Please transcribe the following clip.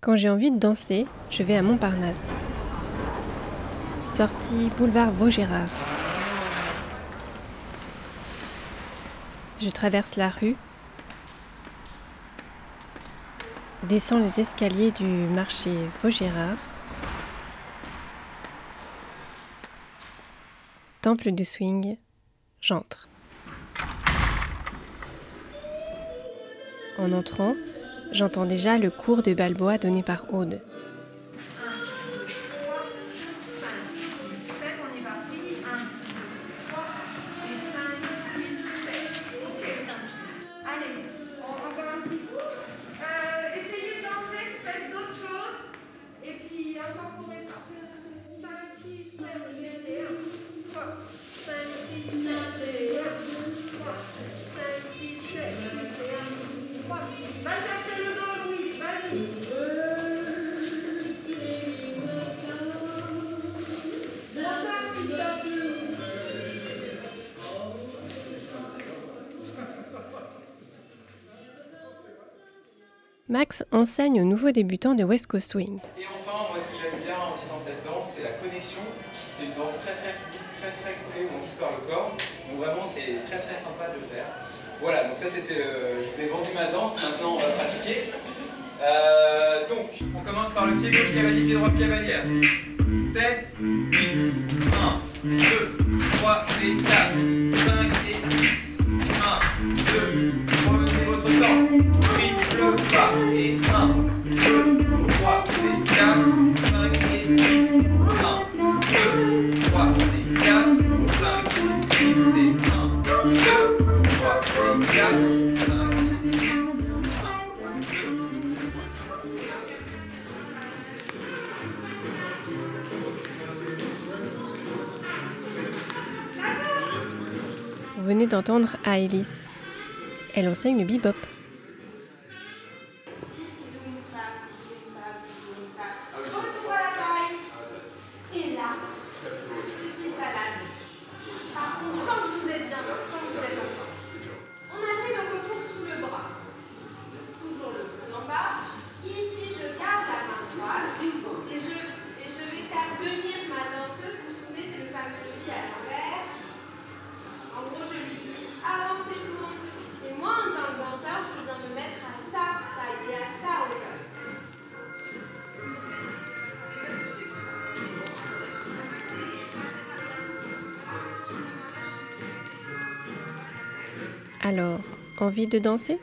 Quand j'ai envie de danser, je vais à Montparnasse. Sortie boulevard Vaugirard. Je traverse la rue, descends les escaliers du marché Vaugirard, temple du swing, j'entre. En entrant, j'entends déjà le cours de Balboa donné par Aude. Max enseigne aux nouveaux débutants de West Coast Swing. Et enfin, moi ce que j'aime bien aussi dans cette danse, c'est la connexion. C'est une danse très très fluide, très très coulée, où on quitte par le corps. Donc vraiment, c'est très très sympa de faire. Voilà, donc ça c'était, euh, je vous ai vendu ma danse, maintenant on va pratiquer. Euh, donc, on commence par le pied gauche cavalier, pied droit cavalière. 7, 8, 1, 2, 3 et 4, 5 et 6, Vous venez d'entendre Aélis. Elle enseigne le bebop. Alors, envie de danser?